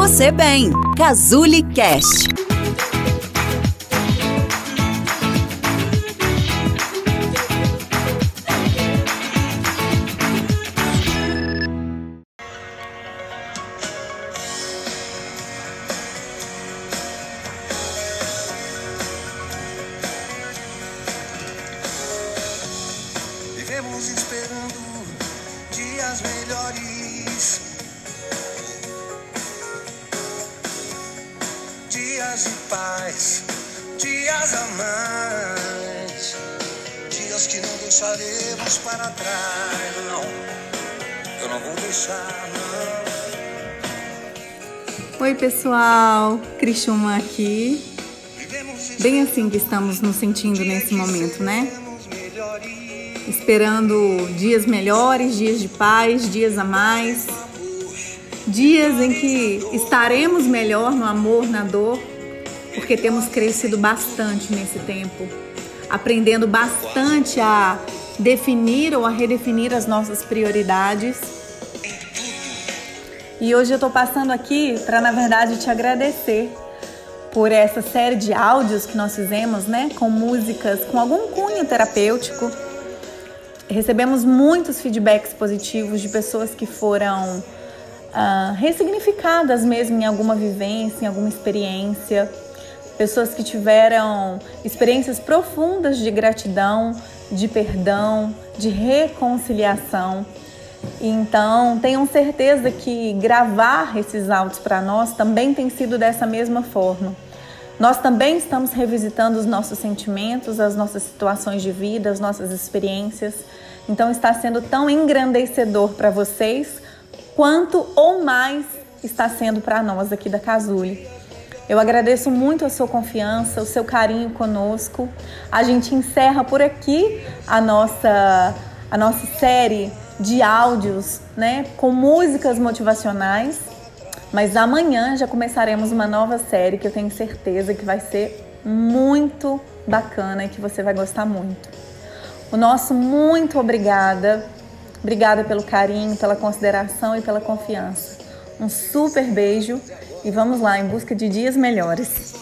você bem. Cazuli Cast. Vivemos esperando dias melhores. Dias de paz, dias a mais. Dias que não deixaremos para trás, não. Eu não vou deixar, não. Oi, pessoal. Criciúma aqui. Bem assim que estamos nos sentindo nesse momento, né? Esperando dias melhores, dias de paz, dias a mais. Dias em que estaremos melhor no amor, na dor, porque temos crescido bastante nesse tempo, aprendendo bastante a definir ou a redefinir as nossas prioridades. E hoje eu tô passando aqui para, na verdade, te agradecer por essa série de áudios que nós fizemos, né? Com músicas com algum cunho terapêutico. Recebemos muitos feedbacks positivos de pessoas que foram ah, ressignificadas mesmo em alguma vivência, em alguma experiência. Pessoas que tiveram experiências profundas de gratidão, de perdão, de reconciliação. Então, tenham certeza que gravar esses áudios para nós também tem sido dessa mesma forma. Nós também estamos revisitando os nossos sentimentos, as nossas situações de vida, as nossas experiências. Então, está sendo tão engrandecedor para vocês quanto ou mais está sendo para nós aqui da Casule. Eu agradeço muito a sua confiança, o seu carinho conosco. A gente encerra por aqui a nossa, a nossa série de áudios, né, com músicas motivacionais. Mas amanhã já começaremos uma nova série que eu tenho certeza que vai ser muito bacana e que você vai gostar muito. O nosso muito obrigada. Obrigada pelo carinho, pela consideração e pela confiança. Um super beijo e vamos lá em busca de dias melhores.